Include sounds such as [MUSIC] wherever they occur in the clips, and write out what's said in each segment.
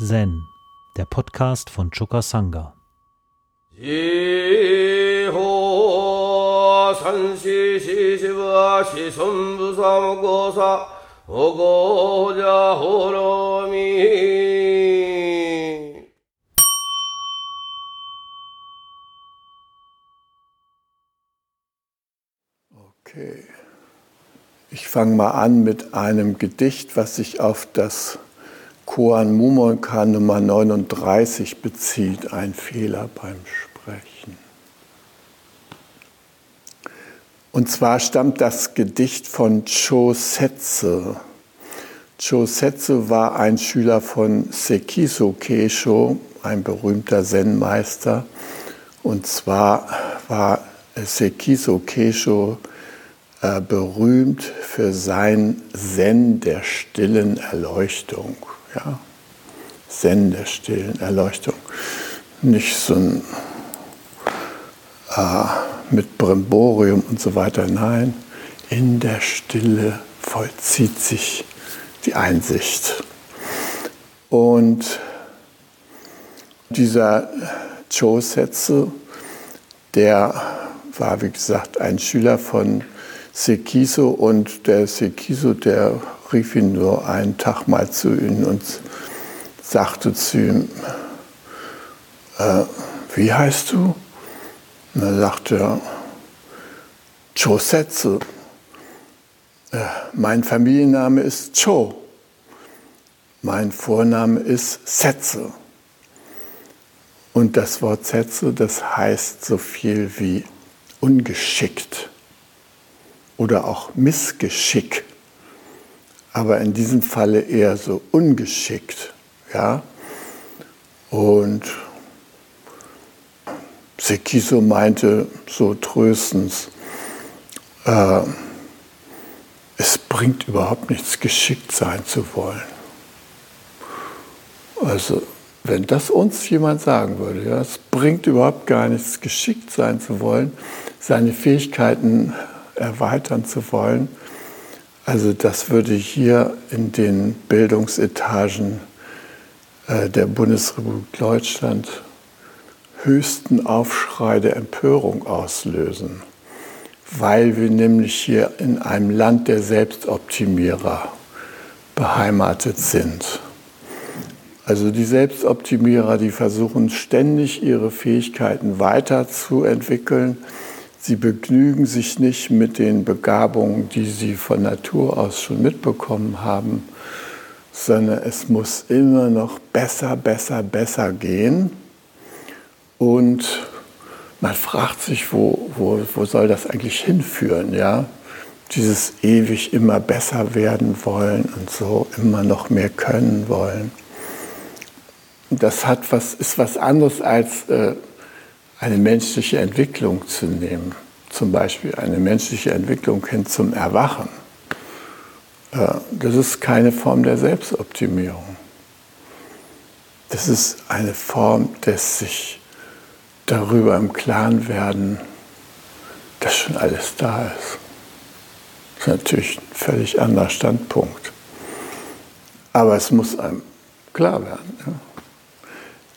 Zen, der Podcast von Choka Sangha. Okay. Ich fange mal an mit einem Gedicht, was sich auf das Koan Mumonka Nummer 39 bezieht. Ein Fehler beim Sprechen. Und zwar stammt das Gedicht von Cho Setze. Cho Setze war ein Schüler von Sekiso Keisho, ein berühmter Zen-Meister. Und zwar war Sekiso Keisho äh, berühmt für sein Zen der stillen Erleuchtung. Ja? Zen der stillen Erleuchtung. Nicht so ein äh, mit Brimborium und so weiter. Nein, in der Stille vollzieht sich die Einsicht. Und dieser Cho-Setsu, der war, wie gesagt, ein Schüler von Sekiso und der Sekiso, der rief ihn nur einen Tag mal zu ihm und sagte zu ihm, äh, wie heißt du? Und er sagte, Chosetsu. Äh, mein Familienname ist Cho. Mein Vorname ist Setsu. Und das Wort Setsu, das heißt so viel wie ungeschickt oder auch Missgeschick, aber in diesem Falle eher so ungeschickt. Ja? Und Sekiso meinte so tröstens, äh, es bringt überhaupt nichts, geschickt sein zu wollen. Also, wenn das uns jemand sagen würde, ja, es bringt überhaupt gar nichts, geschickt sein zu wollen, seine Fähigkeiten erweitern zu wollen. Also das würde hier in den Bildungsetagen äh, der Bundesrepublik Deutschland höchsten Aufschrei der Empörung auslösen, weil wir nämlich hier in einem Land der Selbstoptimierer beheimatet sind. Also die Selbstoptimierer, die versuchen ständig ihre Fähigkeiten weiterzuentwickeln, Sie begnügen sich nicht mit den Begabungen, die sie von Natur aus schon mitbekommen haben, sondern es muss immer noch besser, besser, besser gehen. Und man fragt sich, wo, wo, wo soll das eigentlich hinführen? Ja? Dieses ewig immer besser werden wollen und so immer noch mehr können wollen. Das hat was, ist was anderes als äh, eine menschliche Entwicklung zu nehmen, zum Beispiel eine menschliche Entwicklung hin zum Erwachen, äh, das ist keine Form der Selbstoptimierung. Das ist eine Form des sich darüber im Klaren werden, dass schon alles da ist. Das ist natürlich ein völlig anderer Standpunkt. Aber es muss einem klar werden.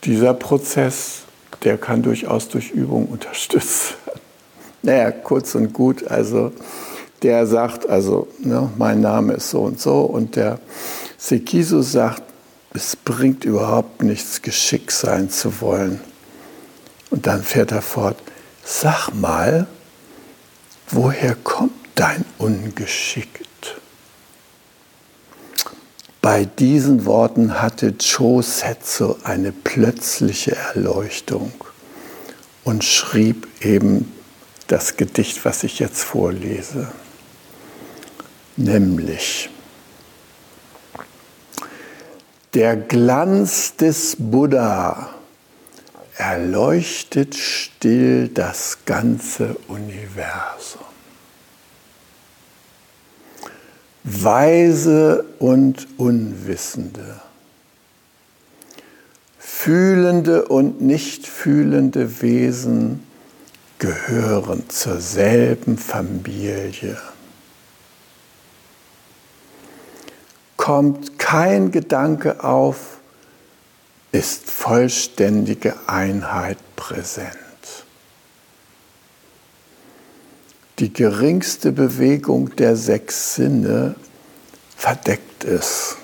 Dieser Prozess der kann durchaus durch Übung unterstützt werden. [LAUGHS] Naja, kurz und gut, also der sagt, also ne, mein Name ist so und so und der Sekisu sagt, es bringt überhaupt nichts, geschickt sein zu wollen. Und dann fährt er fort, sag mal, woher kommt dein Ungeschickt? Bei diesen Worten hatte Cho Setsu eine plötzliche Erleuchtung und schrieb eben das Gedicht, was ich jetzt vorlese. Nämlich, der Glanz des Buddha erleuchtet still das ganze Universum. Weise und Unwissende, fühlende und nicht fühlende Wesen gehören zur selben Familie. Kommt kein Gedanke auf, ist vollständige Einheit präsent. Die geringste Bewegung der sechs Sinne verdeckt es.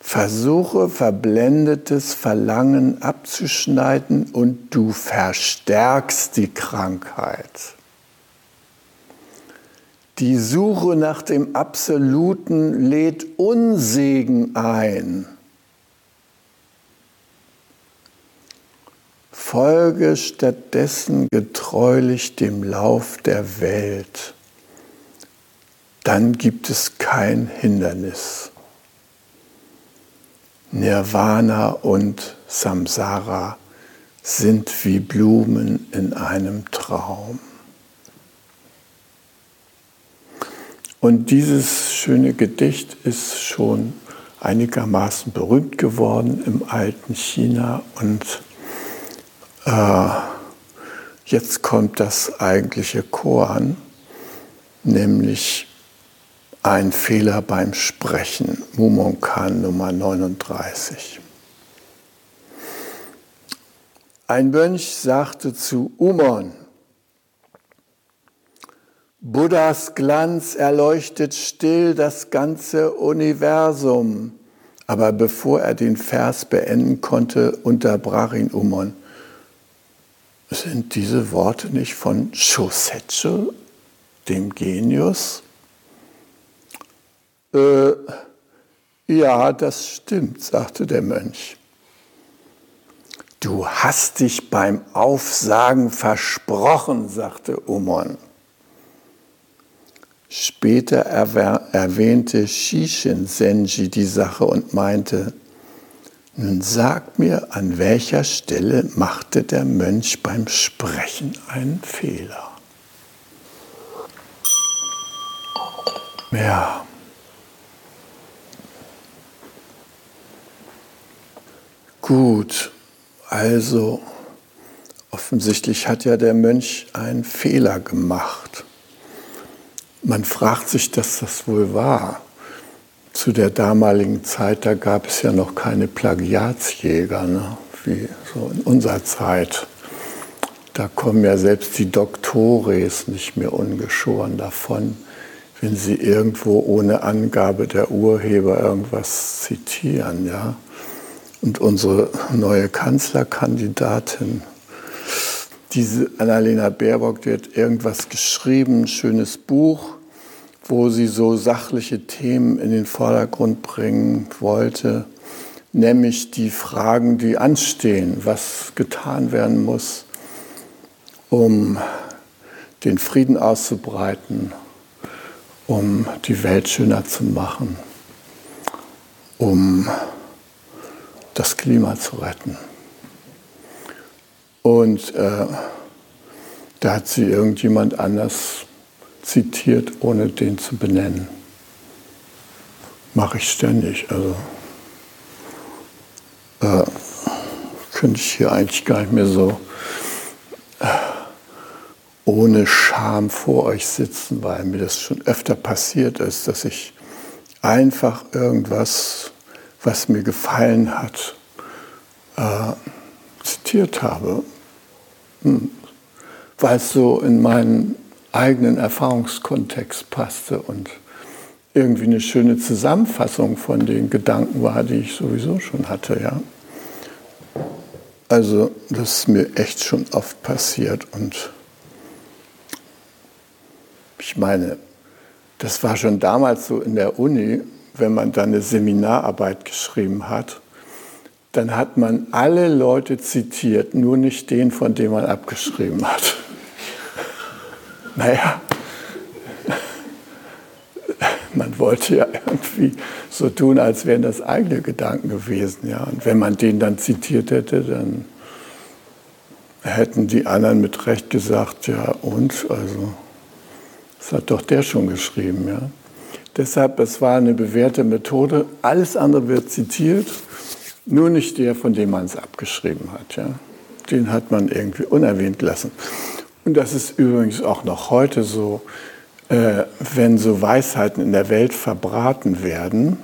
Versuche verblendetes Verlangen abzuschneiden und du verstärkst die Krankheit. Die Suche nach dem Absoluten lädt Unsegen ein. Folge stattdessen getreulich dem Lauf der Welt. Dann gibt es kein Hindernis. Nirvana und Samsara sind wie Blumen in einem Traum. Und dieses schöne Gedicht ist schon einigermaßen berühmt geworden im alten China und äh, jetzt kommt das eigentliche Koan, nämlich ein Fehler beim Sprechen, Mumonkan Nummer 39. Ein Mönch sagte zu Umon, Buddhas Glanz erleuchtet still das ganze Universum. Aber bevor er den Vers beenden konnte, unterbrach ihn Umon. Sind diese Worte nicht von Shosetsu, dem Genius? Äh, ja, das stimmt, sagte der Mönch. Du hast dich beim Aufsagen versprochen, sagte Umon. Später erwähnte Shishin Senji die Sache und meinte, nun sag mir, an welcher Stelle machte der Mönch beim Sprechen einen Fehler? Ja. Gut, also offensichtlich hat ja der Mönch einen Fehler gemacht. Man fragt sich, dass das wohl war. Zu der damaligen Zeit, da gab es ja noch keine Plagiatsjäger, ne? wie so in unserer Zeit. Da kommen ja selbst die Doktores nicht mehr ungeschoren davon, wenn sie irgendwo ohne Angabe der Urheber irgendwas zitieren. Ja? Und unsere neue Kanzlerkandidatin, diese Annalena Baerbock, die hat irgendwas geschrieben, ein schönes Buch wo sie so sachliche Themen in den Vordergrund bringen wollte, nämlich die Fragen, die anstehen, was getan werden muss, um den Frieden auszubreiten, um die Welt schöner zu machen, um das Klima zu retten. Und äh, da hat sie irgendjemand anders zitiert, ohne den zu benennen. Mache ich ständig. Also äh, könnte ich hier eigentlich gar nicht mehr so äh, ohne Scham vor euch sitzen, weil mir das schon öfter passiert ist, dass ich einfach irgendwas, was mir gefallen hat, äh, zitiert habe, hm. weil es so in meinen eigenen Erfahrungskontext passte und irgendwie eine schöne Zusammenfassung von den Gedanken war, die ich sowieso schon hatte. Ja. Also das ist mir echt schon oft passiert und ich meine, das war schon damals so in der Uni, wenn man dann eine Seminararbeit geschrieben hat, dann hat man alle Leute zitiert, nur nicht den, von dem man abgeschrieben hat naja, man wollte ja irgendwie so tun, als wären das eigene Gedanken gewesen. Ja. Und wenn man den dann zitiert hätte, dann hätten die anderen mit Recht gesagt, ja und, also das hat doch der schon geschrieben. Ja. Deshalb, es war eine bewährte Methode, alles andere wird zitiert, nur nicht der, von dem man es abgeschrieben hat. Ja. Den hat man irgendwie unerwähnt lassen. Und das ist übrigens auch noch heute so, äh, wenn so Weisheiten in der Welt verbraten werden,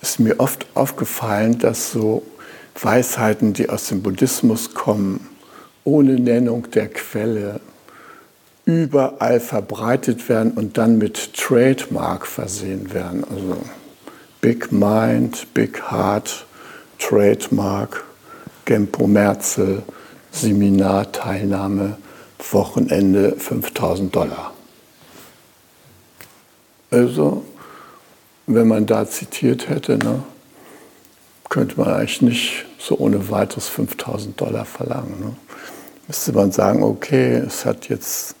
ist mir oft aufgefallen, dass so Weisheiten, die aus dem Buddhismus kommen, ohne Nennung der Quelle, überall verbreitet werden und dann mit Trademark versehen werden. Also Big Mind, Big Heart, Trademark, Gempo Merzel, Seminarteilnahme, Wochenende 5000 Dollar. Also, wenn man da zitiert hätte, ne, könnte man eigentlich nicht so ohne weiteres 5000 Dollar verlangen. Ne? Müsste man sagen, okay, es hat jetzt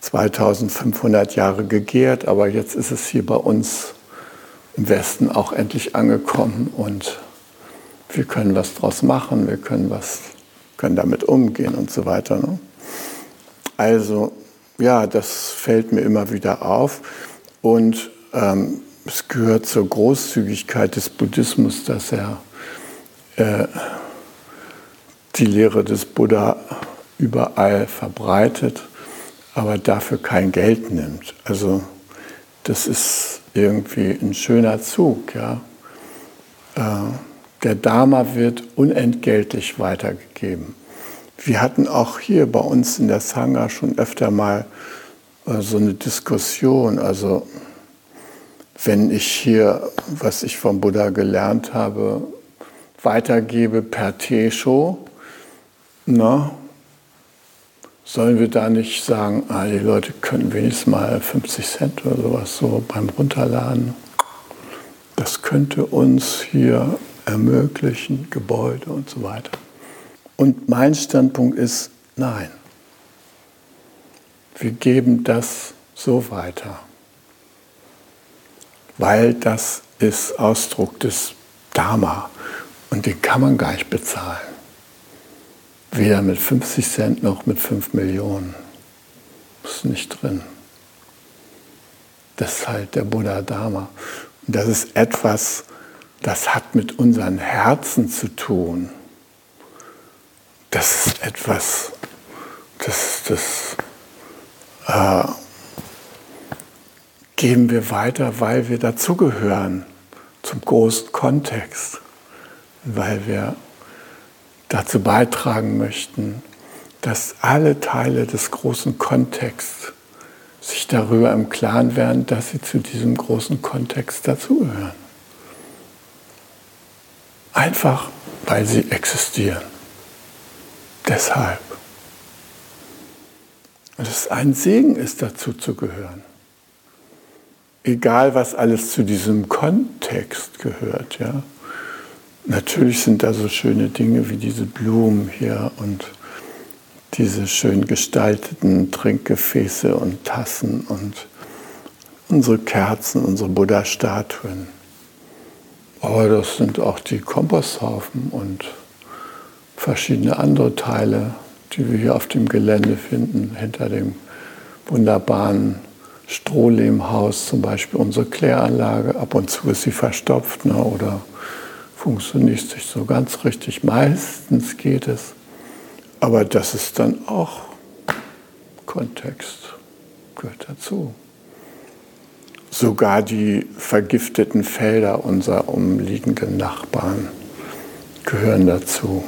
2500 Jahre gegärt, aber jetzt ist es hier bei uns im Westen auch endlich angekommen und wir können was draus machen, wir können, was, können damit umgehen und so weiter. Ne? Also ja, das fällt mir immer wieder auf und ähm, es gehört zur Großzügigkeit des Buddhismus, dass er äh, die Lehre des Buddha überall verbreitet aber dafür kein Geld nimmt. Also das ist irgendwie ein schöner Zug. Ja? Äh, der Dharma wird unentgeltlich weitergegeben. Wir hatten auch hier bei uns in der Sangha schon öfter mal äh, so eine Diskussion. Also wenn ich hier, was ich vom Buddha gelernt habe, weitergebe per Tesho, na, Sollen wir da nicht sagen, ah, die Leute können wenigstens mal 50 Cent oder sowas so beim Runterladen? Das könnte uns hier ermöglichen, Gebäude und so weiter. Und mein Standpunkt ist, nein. Wir geben das so weiter, weil das ist Ausdruck des Dharma und den kann man gar nicht bezahlen. Weder mit 50 Cent noch mit 5 Millionen. Ist nicht drin. Das ist halt der Buddha Dharma. Und das ist etwas, das hat mit unseren Herzen zu tun. Das ist etwas, das, das äh, geben wir weiter, weil wir dazugehören zum großen Kontext, weil wir dazu beitragen möchten, dass alle Teile des großen Kontexts sich darüber im Klaren werden, dass sie zu diesem großen Kontext dazugehören. Einfach weil sie existieren. Deshalb. Und es ein Segen ist, dazu zu gehören. Egal, was alles zu diesem Kontext gehört, ja. Natürlich sind da so schöne Dinge wie diese Blumen hier und diese schön gestalteten Trinkgefäße und Tassen und unsere Kerzen, unsere Buddha-Statuen. Aber das sind auch die Komposthaufen und verschiedene andere Teile, die wir hier auf dem Gelände finden, hinter dem wunderbaren Strohlehmhaus, zum Beispiel unsere Kläranlage. Ab und zu ist sie verstopft ne, oder funktioniert nicht so ganz richtig. Meistens geht es. Aber das ist dann auch Kontext, gehört dazu. Sogar die vergifteten Felder unserer umliegenden Nachbarn gehören dazu.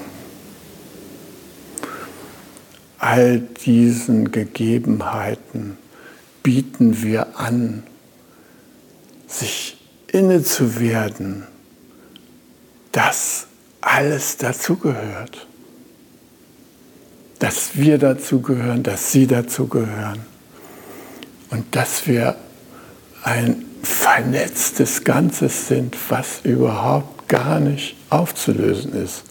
All diesen Gegebenheiten bieten wir an, sich inne zu werden dass alles dazugehört. Dass wir dazugehören, dass Sie dazugehören. Und dass wir ein vernetztes Ganzes sind, was überhaupt gar nicht aufzulösen ist,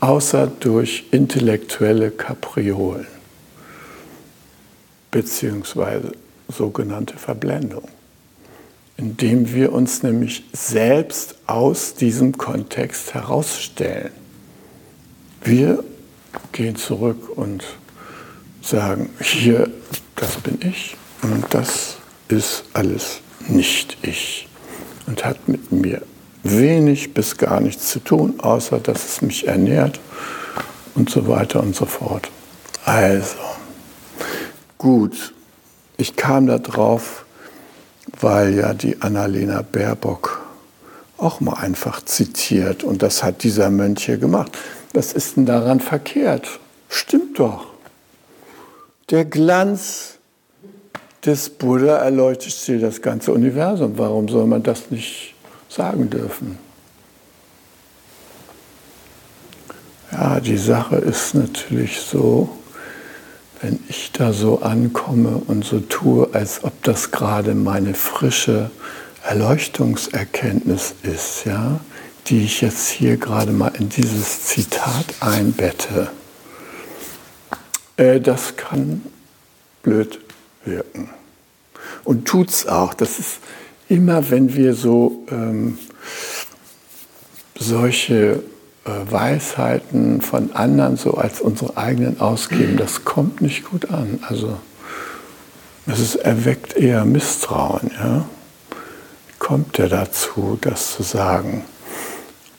außer durch intellektuelle Kapriolen beziehungsweise sogenannte Verblendung indem wir uns nämlich selbst aus diesem Kontext herausstellen. Wir gehen zurück und sagen, hier, das bin ich und das ist alles nicht ich und hat mit mir wenig bis gar nichts zu tun, außer dass es mich ernährt und so weiter und so fort. Also, gut, ich kam da drauf, weil ja die Annalena Baerbock auch mal einfach zitiert. Und das hat dieser Mönch hier gemacht. Was ist denn daran verkehrt? Stimmt doch. Der Glanz des Buddha erleuchtet dir das ganze Universum. Warum soll man das nicht sagen dürfen? Ja, die Sache ist natürlich so, wenn ich da so ankomme und so tue, als ob das gerade meine frische Erleuchtungserkenntnis ist, ja, die ich jetzt hier gerade mal in dieses Zitat einbette, äh, das kann blöd wirken. Und tut's auch. Das ist immer, wenn wir so ähm, solche äh, Weisheiten von anderen so als unsere eigenen ausgeben, das kommt nicht gut an. Also es erweckt eher Misstrauen. Ja? Kommt er dazu, das zu sagen?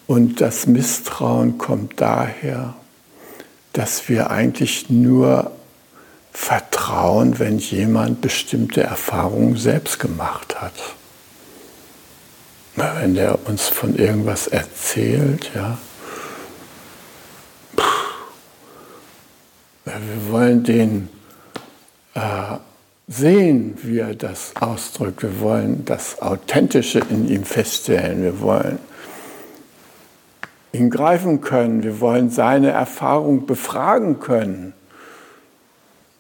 Und das Misstrauen kommt daher, dass wir eigentlich nur vertrauen, wenn jemand bestimmte Erfahrungen selbst gemacht hat. Wenn der uns von irgendwas erzählt, ja, Wir wollen den äh, sehen, wie er das ausdrückt. Wir wollen das Authentische in ihm feststellen. Wir wollen ihn greifen können. Wir wollen seine Erfahrung befragen können.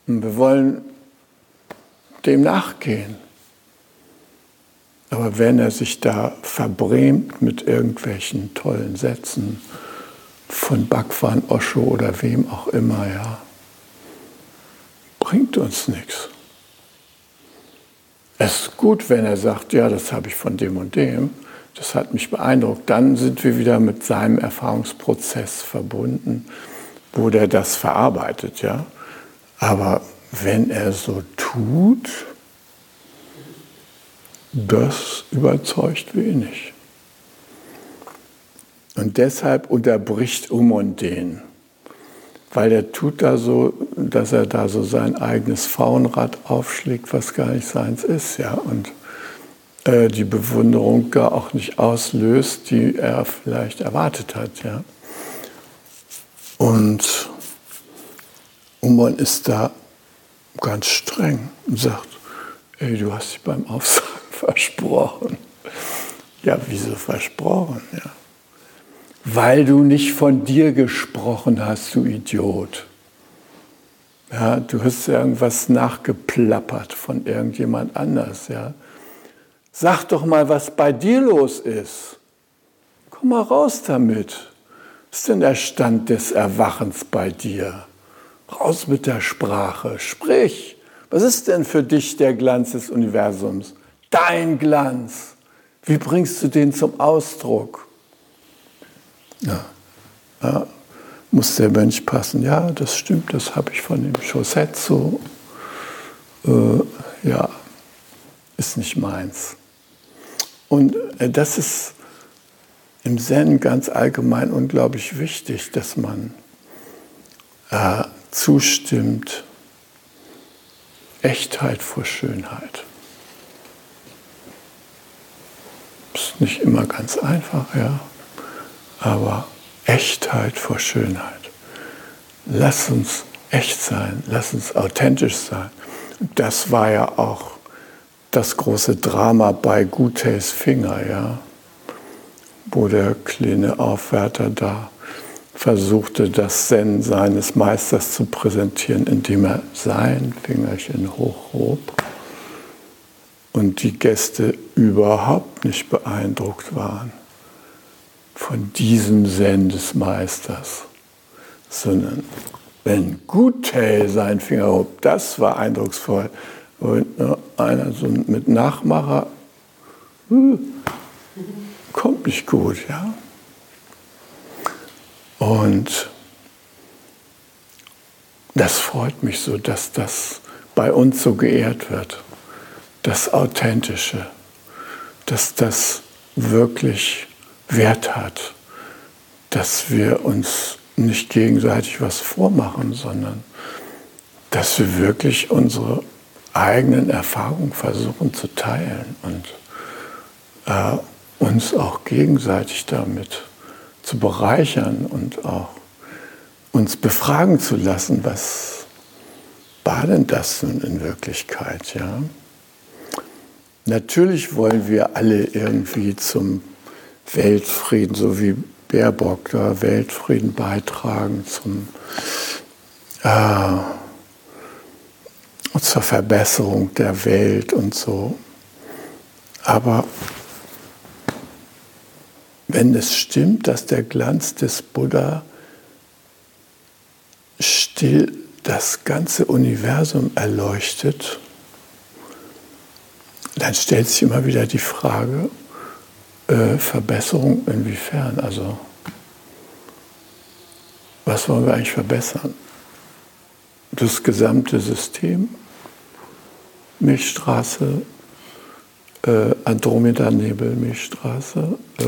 Und wir wollen dem nachgehen. Aber wenn er sich da verbrämt mit irgendwelchen tollen Sätzen von Bhagwan Osho oder wem auch immer, ja, bringt uns nichts. Es ist gut, wenn er sagt, ja, das habe ich von dem und dem, das hat mich beeindruckt. Dann sind wir wieder mit seinem Erfahrungsprozess verbunden, wo der das verarbeitet, ja. Aber wenn er so tut, das überzeugt wenig. Und deshalb unterbricht um und den weil er tut da so, dass er da so sein eigenes Faunrad aufschlägt, was gar nicht seins ist, ja, und äh, die Bewunderung gar auch nicht auslöst, die er vielleicht erwartet hat, ja. Und Umon ist da ganz streng und sagt, ey, du hast dich beim Aufsagen versprochen. Ja, wieso versprochen, ja weil du nicht von dir gesprochen hast, du Idiot. Ja, du hast irgendwas nachgeplappert von irgendjemand anders. Ja. Sag doch mal, was bei dir los ist. Komm mal raus damit. Was ist denn der Stand des Erwachens bei dir? Raus mit der Sprache. Sprich. Was ist denn für dich der Glanz des Universums? Dein Glanz. Wie bringst du den zum Ausdruck? Ja. ja. Muss der Mönch passen? Ja, das stimmt, das habe ich von dem Chosetzo. Äh, ja, ist nicht meins. Und äh, das ist im Zen ganz allgemein unglaublich wichtig, dass man äh, zustimmt, Echtheit vor Schönheit. Nicht immer ganz einfach, ja aber Echtheit vor Schönheit. Lass uns echt sein, lass uns authentisch sein. Das war ja auch das große Drama bei Gutes Finger, ja, wo der kleine Aufwärter da versuchte, das Zen seines Meisters zu präsentieren, indem er sein Fingerchen hochhob und die Gäste überhaupt nicht beeindruckt waren von diesem Zen des Meisters, sondern wenn Gutel seinen Finger hob, das war eindrucksvoll. Und einer so mit Nachmacher hm, kommt nicht gut, ja. Und das freut mich so, dass das bei uns so geehrt wird, das Authentische, dass das wirklich Wert hat, dass wir uns nicht gegenseitig was vormachen, sondern dass wir wirklich unsere eigenen Erfahrungen versuchen zu teilen und äh, uns auch gegenseitig damit zu bereichern und auch uns befragen zu lassen, was war denn das nun in Wirklichkeit, ja? Natürlich wollen wir alle irgendwie zum Weltfrieden, so wie Baerbock da Weltfrieden beitragen, zum, äh, zur Verbesserung der Welt und so. Aber wenn es stimmt, dass der Glanz des Buddha still das ganze Universum erleuchtet, dann stellt sich immer wieder die Frage, äh, Verbesserung inwiefern? Also, was wollen wir eigentlich verbessern? Das gesamte System, Milchstraße, äh, Andromeda-Nebel, Milchstraße, äh,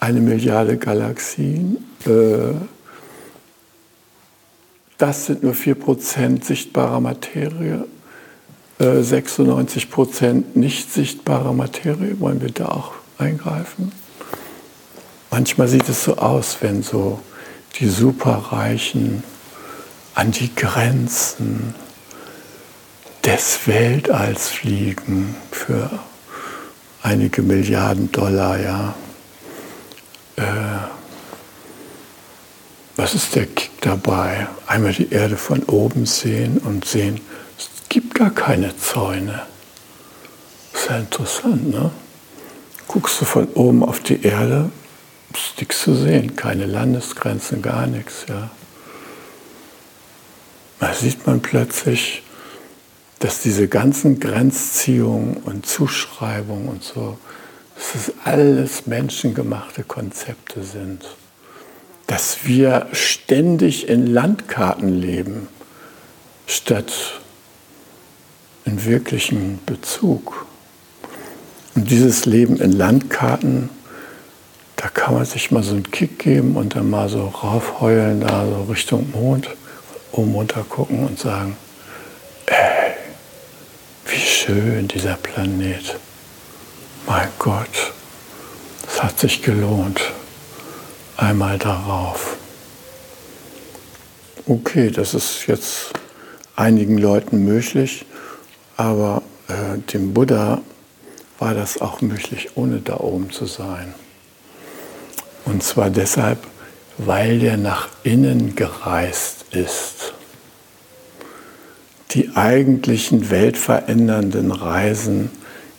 eine Milliarde Galaxien. Äh, das sind nur 4% sichtbarer Materie. 96 äh, Prozent nicht sichtbarer Materie, wollen wir da auch eingreifen? Manchmal sieht es so aus, wenn so die Superreichen an die Grenzen des Weltalls fliegen für einige Milliarden Dollar, ja. Äh, was ist der Kick dabei? Einmal die Erde von oben sehen und sehen, gibt gar keine Zäune. Ist ja interessant, ne? Guckst du von oben auf die Erde, ist nichts zu sehen, keine Landesgrenzen, gar nichts, ja. Da sieht man plötzlich, dass diese ganzen Grenzziehungen und Zuschreibungen und so, dass das alles menschengemachte Konzepte sind. Dass wir ständig in Landkarten leben, statt in wirklichen Bezug. Und dieses Leben in Landkarten, da kann man sich mal so einen Kick geben und dann mal so raufheulen, da so Richtung Mond, oben runter gucken und sagen, ey, wie schön dieser Planet. Mein Gott, es hat sich gelohnt. Einmal darauf. Okay, das ist jetzt einigen Leuten möglich. Aber äh, dem Buddha war das auch möglich, ohne da oben zu sein. Und zwar deshalb, weil der nach innen gereist ist. Die eigentlichen weltverändernden Reisen,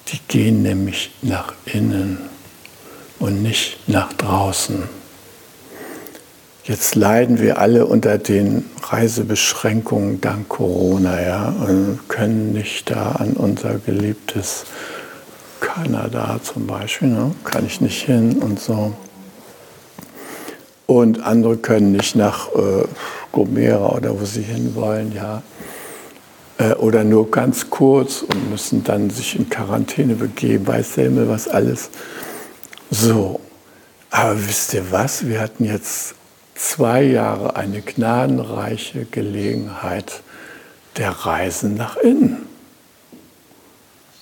die gehen nämlich nach innen und nicht nach draußen. Jetzt leiden wir alle unter den Reisebeschränkungen dank Corona, ja, und können nicht da an unser geliebtes Kanada zum Beispiel, ne, kann ich nicht hin und so. Und andere können nicht nach äh, Gomera oder wo sie hinwollen, ja. Äh, oder nur ganz kurz und müssen dann sich in Quarantäne begeben, weiß der Himmel was alles. So, aber wisst ihr was? Wir hatten jetzt zwei Jahre eine gnadenreiche Gelegenheit der Reisen nach innen.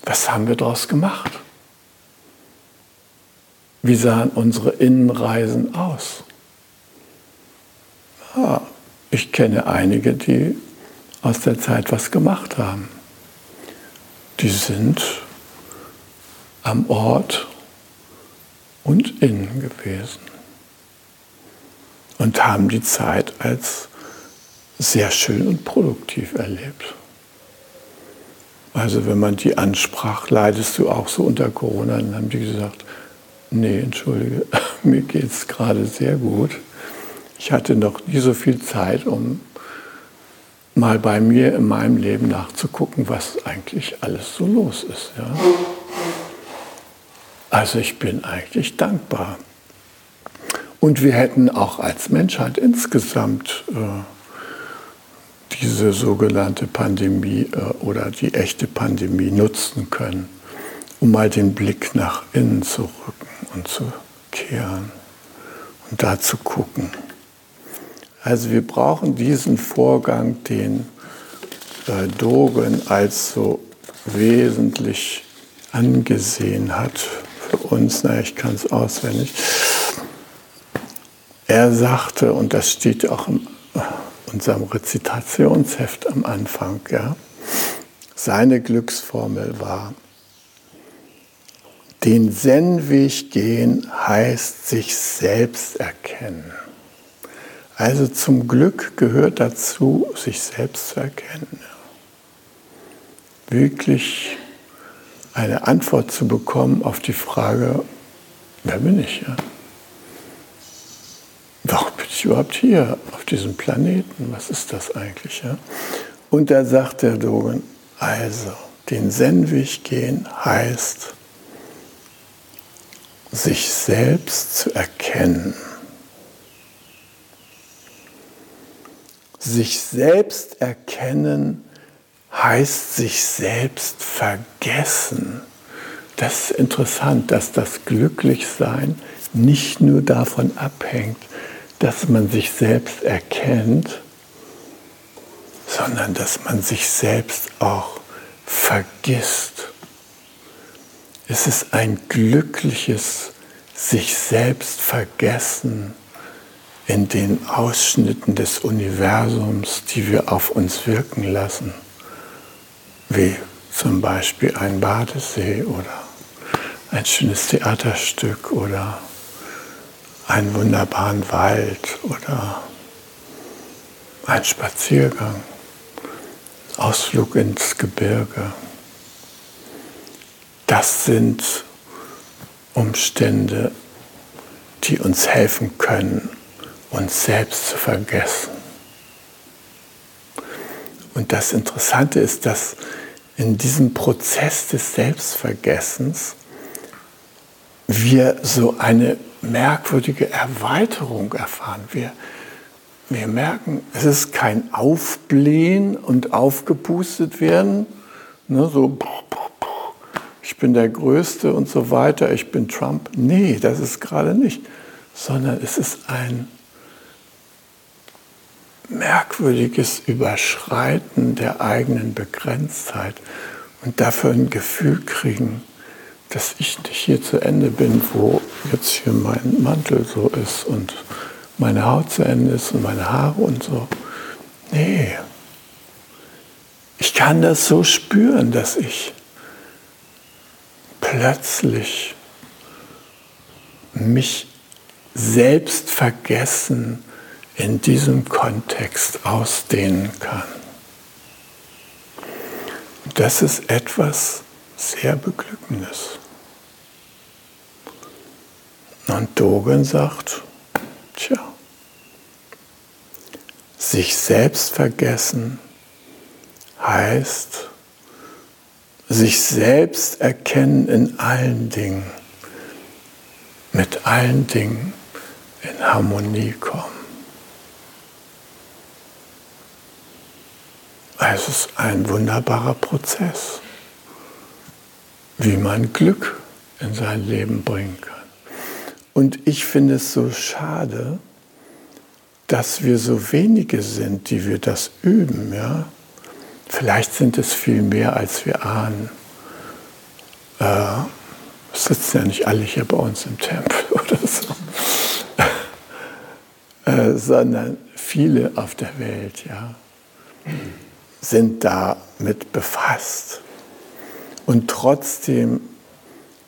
Was haben wir daraus gemacht? Wie sahen unsere Innenreisen aus? Ja, ich kenne einige, die aus der Zeit was gemacht haben. Die sind am Ort und innen gewesen und haben die Zeit als sehr schön und produktiv erlebt. Also wenn man die ansprach, leidest du auch so unter Corona, dann haben die gesagt, nee, entschuldige, [LAUGHS] mir geht es gerade sehr gut. Ich hatte noch nie so viel Zeit, um mal bei mir in meinem Leben nachzugucken, was eigentlich alles so los ist. Ja? Also ich bin eigentlich dankbar. Und wir hätten auch als Menschheit insgesamt äh, diese sogenannte Pandemie äh, oder die echte Pandemie nutzen können, um mal den Blick nach innen zu rücken und zu kehren und da zu gucken. Also wir brauchen diesen Vorgang, den äh, Dogen als so wesentlich angesehen hat für uns, na, ich kann es auswendig. Er sagte, und das steht auch in unserem Rezitationsheft am Anfang, ja, seine Glücksformel war, den Zen-Weg gehen heißt sich selbst erkennen. Also zum Glück gehört dazu, sich selbst zu erkennen. Wirklich eine Antwort zu bekommen auf die Frage, wer bin ich? Ja? Warum bin ich überhaupt hier auf diesem Planeten? Was ist das eigentlich? Ja? Und da sagt der Dogen, also, den Zen-Weg gehen heißt, sich selbst zu erkennen. Sich selbst erkennen heißt sich selbst vergessen. Das ist interessant, dass das Glücklichsein nicht nur davon abhängt, dass man sich selbst erkennt, sondern dass man sich selbst auch vergisst. Es ist ein glückliches sich selbst vergessen in den Ausschnitten des Universums, die wir auf uns wirken lassen, wie zum Beispiel ein Badesee oder ein schönes Theaterstück oder einen wunderbaren Wald oder ein Spaziergang, Ausflug ins Gebirge. Das sind Umstände, die uns helfen können, uns selbst zu vergessen. Und das Interessante ist, dass in diesem Prozess des Selbstvergessens wir so eine merkwürdige Erweiterung erfahren. Wir, wir merken, es ist kein Aufblähen und aufgepustet werden, ne, so ich bin der Größte und so weiter, ich bin Trump. Nee, das ist gerade nicht, sondern es ist ein merkwürdiges Überschreiten der eigenen Begrenztheit und dafür ein Gefühl kriegen, dass ich nicht hier zu Ende bin, wo jetzt hier mein Mantel so ist und meine Haut zu Ende ist und meine Haare und so. Nee, ich kann das so spüren, dass ich plötzlich mich selbst vergessen in diesem Kontext ausdehnen kann. Das ist etwas sehr Beglückendes. Und Dogen sagt, tja, sich selbst vergessen heißt, sich selbst erkennen in allen Dingen, mit allen Dingen in Harmonie kommen. Es ist ein wunderbarer Prozess, wie man Glück in sein Leben bringen kann. Und ich finde es so schade, dass wir so wenige sind, die wir das üben. Ja? Vielleicht sind es viel mehr, als wir ahnen. Äh, sitzen ja nicht alle hier bei uns im Tempel [LAUGHS] oder so, äh, sondern viele auf der Welt, ja sind damit befasst. Und trotzdem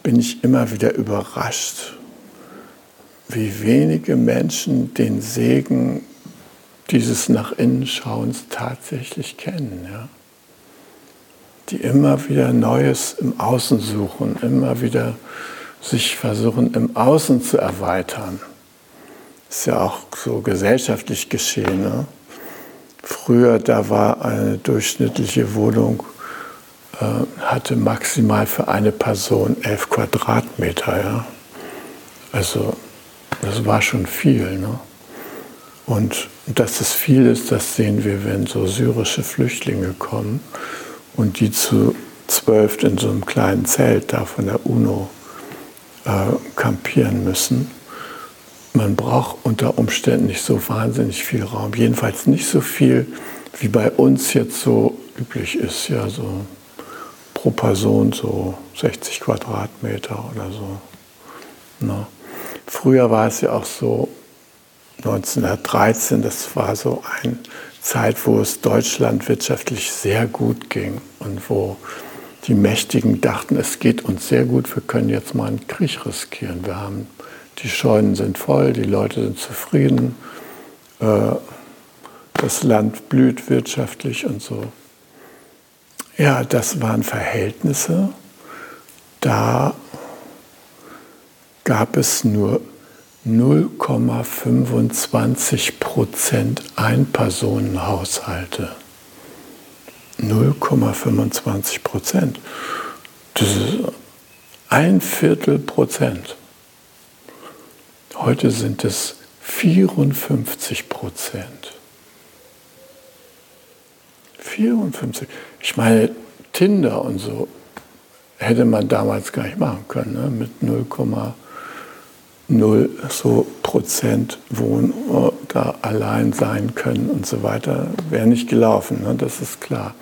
bin ich immer wieder überrascht, wie wenige Menschen den Segen dieses nach innen Schauens tatsächlich kennen. Ja? Die immer wieder Neues im Außen suchen, immer wieder sich versuchen im Außen zu erweitern. Ist ja auch so gesellschaftlich geschehen. Ne? Früher, da war eine durchschnittliche Wohnung, hatte maximal für eine Person elf Quadratmeter. Ja? Also das war schon viel. Ne? Und dass es viel ist, das sehen wir, wenn so syrische Flüchtlinge kommen und die zu zwölf in so einem kleinen Zelt da von der UNO äh, kampieren müssen man braucht unter Umständen nicht so wahnsinnig viel Raum. Jedenfalls nicht so viel, wie bei uns jetzt so üblich ist. Ja, so pro Person so 60 Quadratmeter oder so. Ne? Früher war es ja auch so, 1913, das war so eine Zeit, wo es Deutschland wirtschaftlich sehr gut ging und wo die Mächtigen dachten, es geht uns sehr gut, wir können jetzt mal einen Krieg riskieren. Wir haben, die Scheunen sind voll, die Leute sind zufrieden, äh, das Land blüht wirtschaftlich und so. Ja, das waren Verhältnisse, da gab es nur 0,25 Prozent Einpersonenhaushalte. 0,25 Prozent. Das ist ein Viertel Prozent. Heute sind es 54 Prozent. 54. Ich meine, Tinder und so hätte man damals gar nicht machen können, ne? mit 0,5 null so Prozent wohnen oder allein sein können und so weiter, wäre nicht gelaufen, ne? das ist klar.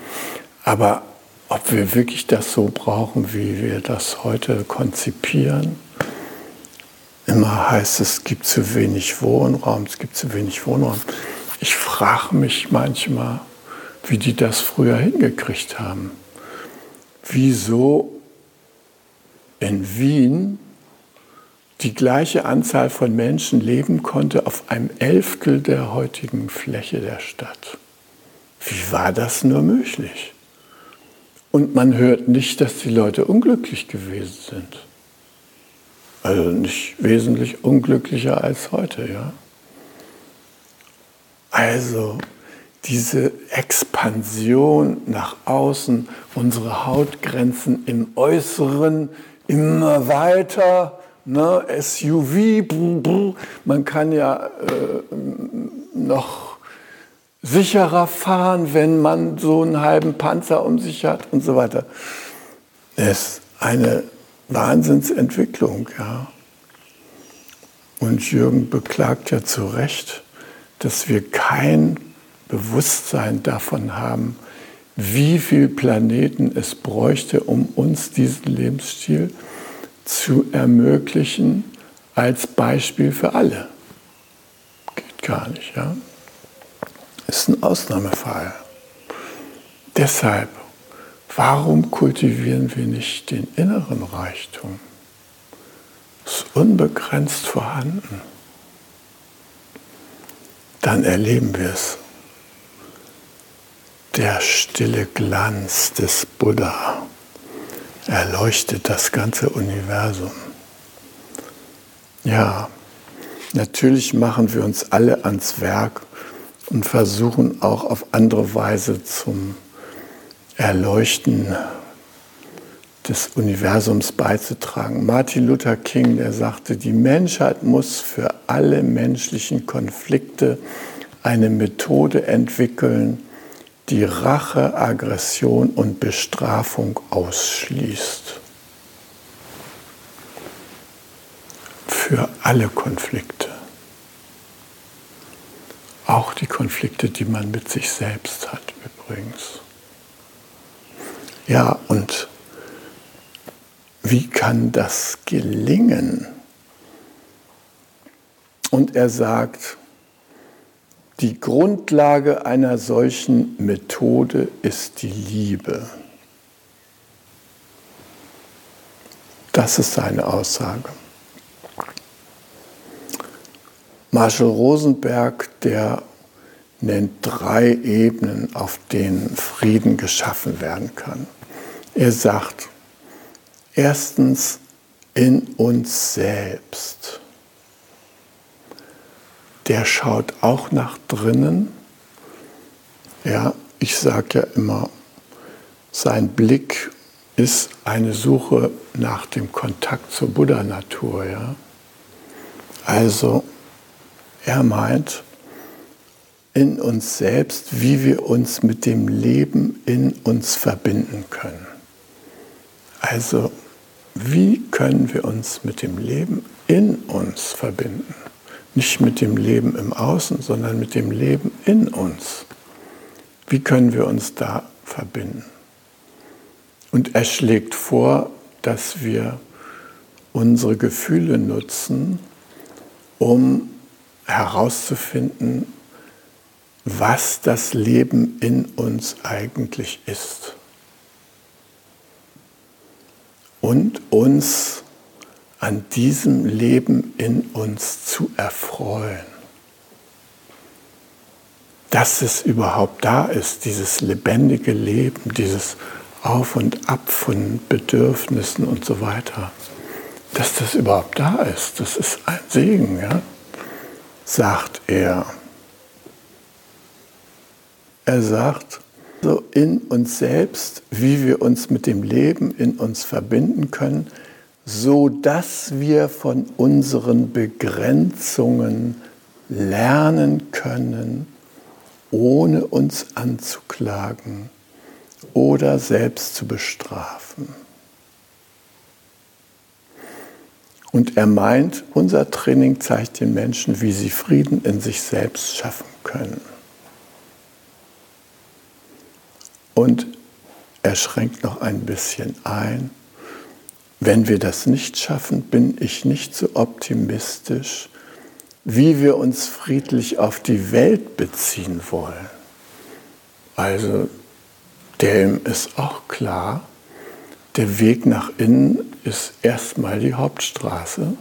Aber ob wir wirklich das so brauchen, wie wir das heute konzipieren, immer heißt es, es gibt zu wenig Wohnraum, es gibt zu wenig Wohnraum. Ich frage mich manchmal, wie die das früher hingekriegt haben. Wieso in Wien die gleiche Anzahl von Menschen leben konnte auf einem Elftel der heutigen Fläche der Stadt. Wie war das nur möglich? Und man hört nicht, dass die Leute unglücklich gewesen sind. Also nicht wesentlich unglücklicher als heute, ja. Also diese Expansion nach außen, unsere Hautgrenzen im Äußeren immer weiter ne, SUV, brr, brr. man kann ja äh, noch sicherer fahren, wenn man so einen halben Panzer um sich hat und so weiter. Das ist eine Wahnsinnsentwicklung, ja. Und Jürgen beklagt ja zu Recht, dass wir kein Bewusstsein davon haben, wie viele Planeten es bräuchte, um uns diesen Lebensstil zu ermöglichen als Beispiel für alle. Geht gar nicht, ja. Ist ein Ausnahmefall. Deshalb, warum kultivieren wir nicht den inneren Reichtum? Ist unbegrenzt vorhanden. Dann erleben wir es. Der stille Glanz des Buddha erleuchtet das ganze Universum. Ja, natürlich machen wir uns alle ans Werk und versuchen auch auf andere Weise zum Erleuchten des Universums beizutragen. Martin Luther King, der sagte, die Menschheit muss für alle menschlichen Konflikte eine Methode entwickeln, die Rache, Aggression und Bestrafung ausschließt. Für alle Konflikte. Auch die Konflikte, die man mit sich selbst hat, übrigens. Ja, und wie kann das gelingen? Und er sagt, die Grundlage einer solchen Methode ist die Liebe. Das ist seine Aussage. Marshall Rosenberg, der nennt drei Ebenen, auf denen Frieden geschaffen werden kann. Er sagt, erstens in uns selbst der schaut auch nach drinnen. Ja, ich sage ja immer, sein Blick ist eine Suche nach dem Kontakt zur Buddha-Natur. Ja? Also er meint in uns selbst, wie wir uns mit dem Leben in uns verbinden können. Also wie können wir uns mit dem Leben in uns verbinden? Nicht mit dem Leben im Außen, sondern mit dem Leben in uns. Wie können wir uns da verbinden? Und er schlägt vor, dass wir unsere Gefühle nutzen, um herauszufinden, was das Leben in uns eigentlich ist. Und uns an diesem Leben in uns zu erfreuen. Dass es überhaupt da ist, dieses lebendige Leben, dieses Auf und Ab von Bedürfnissen und so weiter. Dass das überhaupt da ist, das ist ein Segen, ja? sagt er. Er sagt, so in uns selbst, wie wir uns mit dem Leben in uns verbinden können, so dass wir von unseren Begrenzungen lernen können, ohne uns anzuklagen oder selbst zu bestrafen. Und er meint, unser Training zeigt den Menschen, wie sie Frieden in sich selbst schaffen können. Und er schränkt noch ein bisschen ein. Wenn wir das nicht schaffen, bin ich nicht so optimistisch, wie wir uns friedlich auf die Welt beziehen wollen. Also dem ist auch klar, der Weg nach innen ist erstmal die Hauptstraße.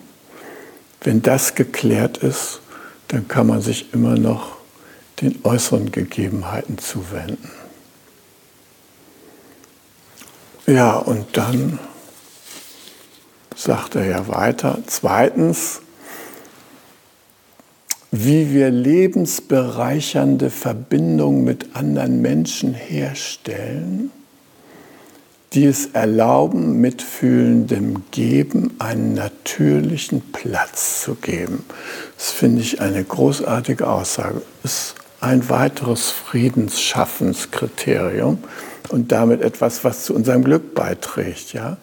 Wenn das geklärt ist, dann kann man sich immer noch den äußeren Gegebenheiten zuwenden. Ja, und dann sagt er ja weiter, zweitens, wie wir lebensbereichernde Verbindungen mit anderen Menschen herstellen, die es erlauben, mitfühlendem Geben einen natürlichen Platz zu geben. Das finde ich eine großartige Aussage. Das ist ein weiteres Friedensschaffenskriterium und damit etwas, was zu unserem Glück beiträgt, ja?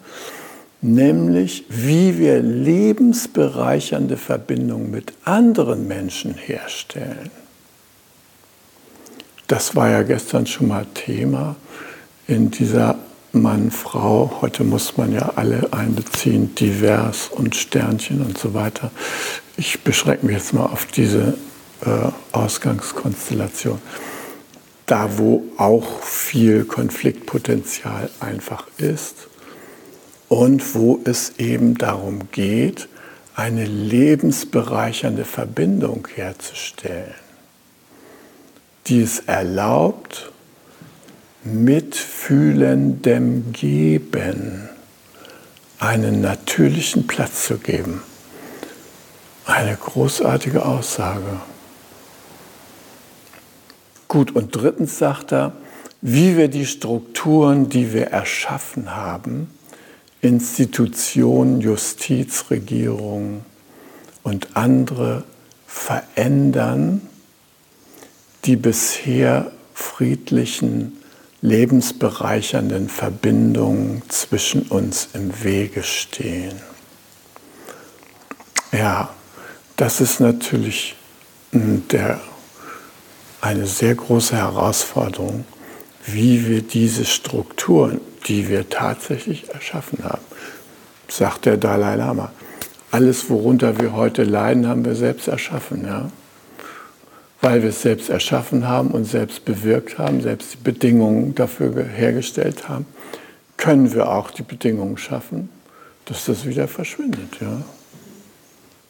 Nämlich wie wir lebensbereichernde Verbindungen mit anderen Menschen herstellen. Das war ja gestern schon mal Thema in dieser Mann-Frau. Heute muss man ja alle einbeziehen, divers und Sternchen und so weiter. Ich beschränke mich jetzt mal auf diese äh, Ausgangskonstellation da wo auch viel Konfliktpotenzial einfach ist und wo es eben darum geht, eine lebensbereichernde Verbindung herzustellen, die es erlaubt, mitfühlendem Geben einen natürlichen Platz zu geben. Eine großartige Aussage. Gut, und drittens sagt er, wie wir die Strukturen, die wir erschaffen haben, Institutionen, Justiz, Regierung und andere verändern, die bisher friedlichen, lebensbereichernden Verbindungen zwischen uns im Wege stehen. Ja, das ist natürlich der eine sehr große Herausforderung, wie wir diese Strukturen, die wir tatsächlich erschaffen haben, sagt der Dalai Lama. Alles, worunter wir heute leiden, haben wir selbst erschaffen. Ja? Weil wir es selbst erschaffen haben und selbst bewirkt haben, selbst die Bedingungen dafür hergestellt haben, können wir auch die Bedingungen schaffen, dass das wieder verschwindet. Ja?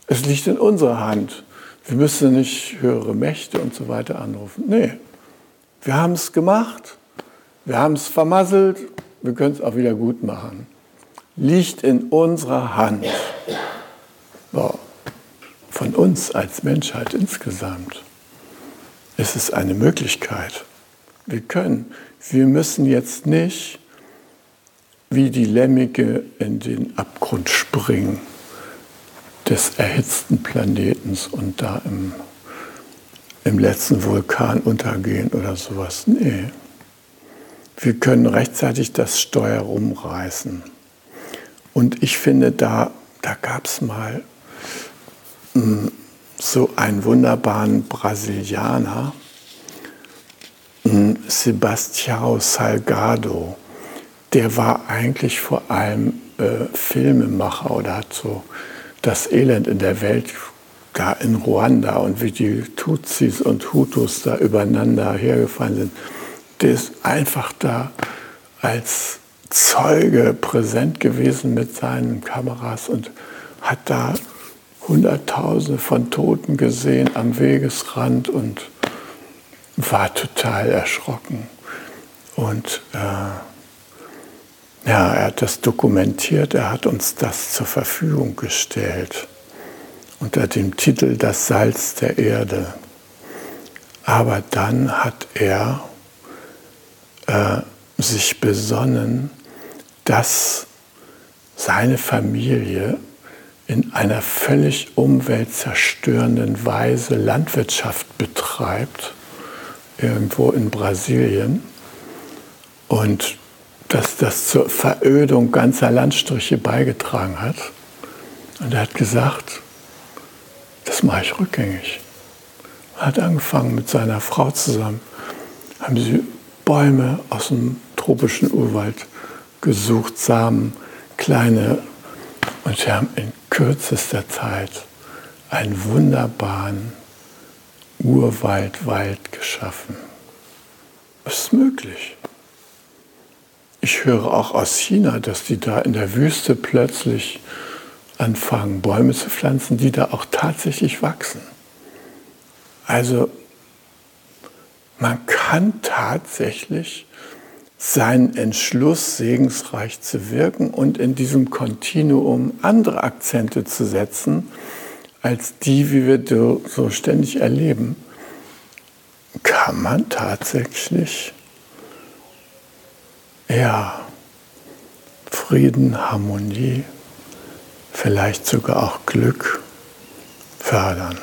Es liegt in unserer Hand. Wir müssen nicht höhere Mächte und so weiter anrufen. Nee, wir haben es gemacht, wir haben es vermasselt, wir können es auch wieder gut machen. Liegt in unserer Hand. Wow. Von uns als Menschheit insgesamt ist es eine Möglichkeit. Wir können. Wir müssen jetzt nicht wie die Lemmige in den Abgrund springen des erhitzten Planetens und da im, im letzten Vulkan untergehen oder sowas. Nee. Wir können rechtzeitig das Steuer rumreißen. Und ich finde, da, da gab es mal mh, hm, so einen wunderbaren Brasilianer, mh, hm, Sebastião Salgado. Der war eigentlich vor allem äh, Filmemacher oder hat so das Elend in der Welt da in Ruanda und wie die Tutsis und Hutus da übereinander hergefallen sind. Ist einfach da als Zeuge präsent gewesen mit seinen Kameras und hat da Hunderttausende von Toten gesehen am Wegesrand und war total erschrocken. Und äh, ja, er hat das dokumentiert, er hat uns das zur Verfügung gestellt unter dem Titel Das Salz der Erde. Aber dann hat er äh, sich besonnen, dass seine Familie in einer völlig umweltzerstörenden Weise Landwirtschaft betreibt, irgendwo in Brasilien, und dass das zur Verödung ganzer Landstriche beigetragen hat. Und er hat gesagt, das mache ich rückgängig. Er hat angefangen mit seiner Frau zusammen, haben sie Bäume aus dem tropischen Urwald gesucht, Samen, kleine, und sie haben in kürzester Zeit einen wunderbaren Urwaldwald geschaffen. Das ist möglich. Ich höre auch aus China, dass die da in der Wüste plötzlich anfangen, Bäume zu pflanzen, die da auch tatsächlich wachsen. Also man kann tatsächlich seinen Entschluss, segensreich zu wirken und in diesem Kontinuum andere Akzente zu setzen, als die, wie wir so ständig erleben, kann man tatsächlich ja, Frieden, Harmonie, vielleicht sogar auch Glück fördern.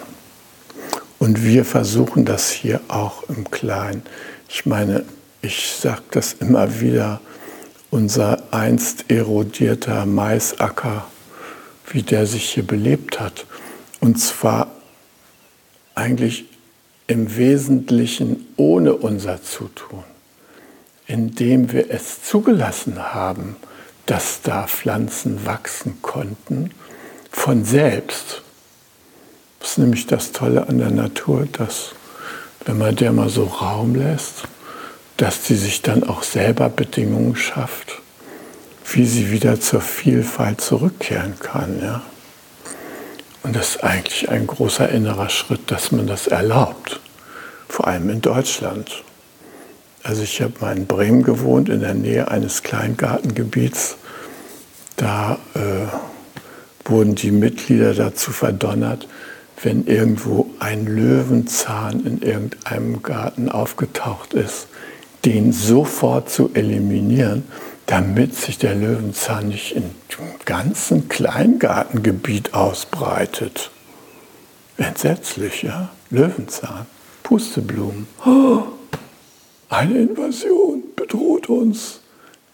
Und wir versuchen das hier auch im Kleinen. Ich meine, ich sage das immer wieder, unser einst erodierter Maisacker, wie der sich hier belebt hat. Und zwar eigentlich im Wesentlichen ohne unser Zutun, indem wir es zugelassen haben, dass da Pflanzen wachsen konnten von selbst. Das ist nämlich das Tolle an der Natur, dass wenn man der mal so Raum lässt, dass sie sich dann auch selber Bedingungen schafft, wie sie wieder zur Vielfalt zurückkehren kann. Ja? Und das ist eigentlich ein großer innerer Schritt, dass man das erlaubt, vor allem in Deutschland. Also ich habe mal in Bremen gewohnt, in der Nähe eines Kleingartengebiets. Da äh, wurden die Mitglieder dazu verdonnert, wenn irgendwo ein Löwenzahn in irgendeinem Garten aufgetaucht ist, den sofort zu eliminieren, damit sich der Löwenzahn nicht im ganzen Kleingartengebiet ausbreitet. Entsetzlich, ja? Löwenzahn, Pusteblumen. [GASPS] Eine Invasion bedroht uns.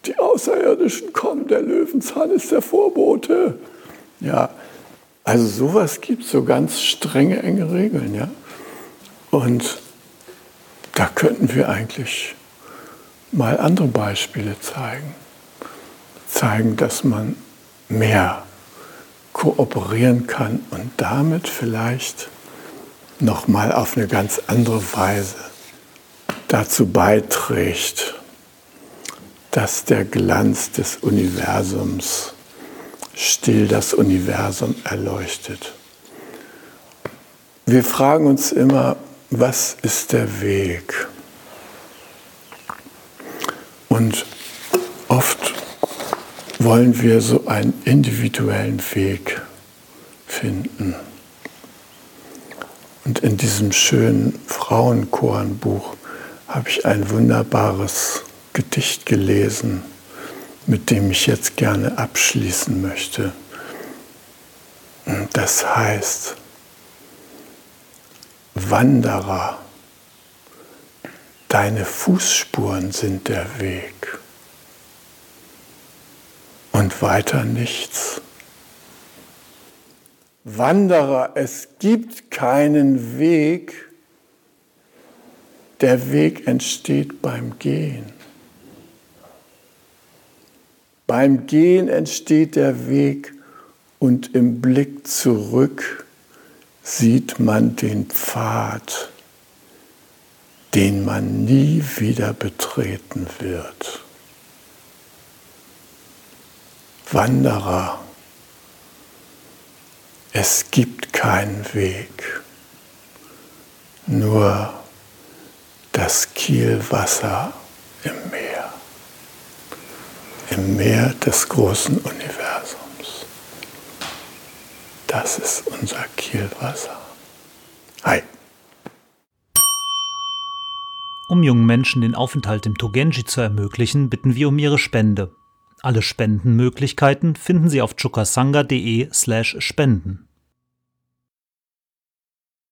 Die Außerirdischen kommen, der Löwenzahn ist der Vorbote. Ja, also sowas gibt so ganz strenge, enge Regeln. Ja? Und da könnten wir eigentlich mal andere Beispiele zeigen. Zeigen, dass man mehr kooperieren kann und damit vielleicht nochmal auf eine ganz andere Weise dazu beiträgt, dass der Glanz des Universums still das Universum erleuchtet. Wir fragen uns immer, was ist der Weg? Und oft wollen wir so einen individuellen Weg finden. Und in diesem schönen Frauenchorenbuch habe ich ein wunderbares Gedicht gelesen, mit dem ich jetzt gerne abschließen möchte. Das heißt, Wanderer, deine Fußspuren sind der Weg und weiter nichts. Wanderer, es gibt keinen Weg, der Weg entsteht beim Gehen. Beim Gehen entsteht der Weg und im Blick zurück sieht man den Pfad, den man nie wieder betreten wird. Wanderer, es gibt keinen Weg, nur das Kielwasser im Meer, im Meer des großen Universums. Das ist unser Kielwasser. Hi. Um jungen Menschen den Aufenthalt im Togenji zu ermöglichen, bitten wir um ihre Spende. Alle Spendenmöglichkeiten finden Sie auf chukasanga.de/spenden.